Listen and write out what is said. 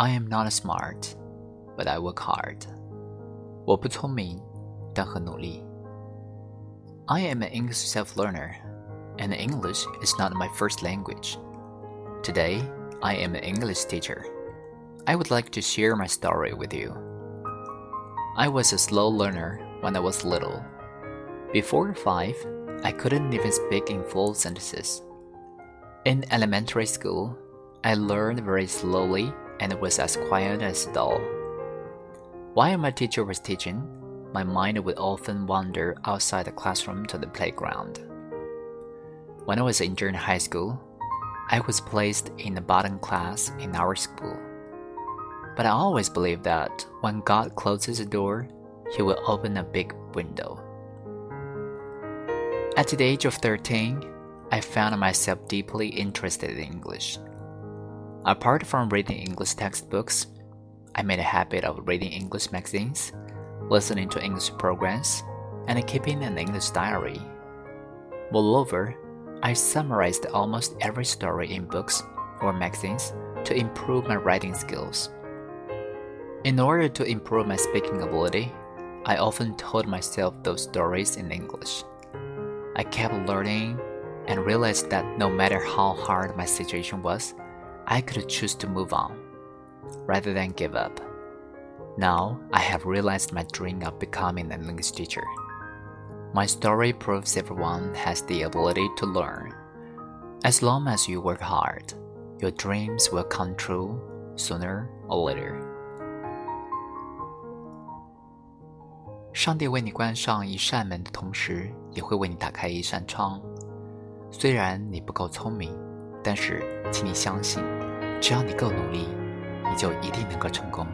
I am not smart, but I work hard. 我不聪明，但很努力。I am an English self-learner, and English is not my first language. Today, I am an English teacher. I would like to share my story with you. I was a slow learner when I was little. Before five, I couldn't even speak in full sentences. In elementary school, I learned very slowly and it was as quiet as a doll. While my teacher was teaching, my mind would often wander outside the classroom to the playground. When I was in junior high school, I was placed in the bottom class in our school. But I always believed that when God closes a door, He will open a big window. At the age of 13, I found myself deeply interested in English. Apart from reading English textbooks, I made a habit of reading English magazines, listening to English programs, and keeping an English diary. Moreover, I summarized almost every story in books or magazines to improve my writing skills. In order to improve my speaking ability, I often told myself those stories in English. I kept learning and realized that no matter how hard my situation was, I could choose to move on rather than give up. Now I have realized my dream of becoming an English teacher. My story proves everyone has the ability to learn. As long as you work hard, your dreams will come true sooner or later. 上帝为你关上一扇门的同时，也会为你打开一扇窗。虽然你不够聪明，但是 请你相信，只要你够努力，你就一定能够成功。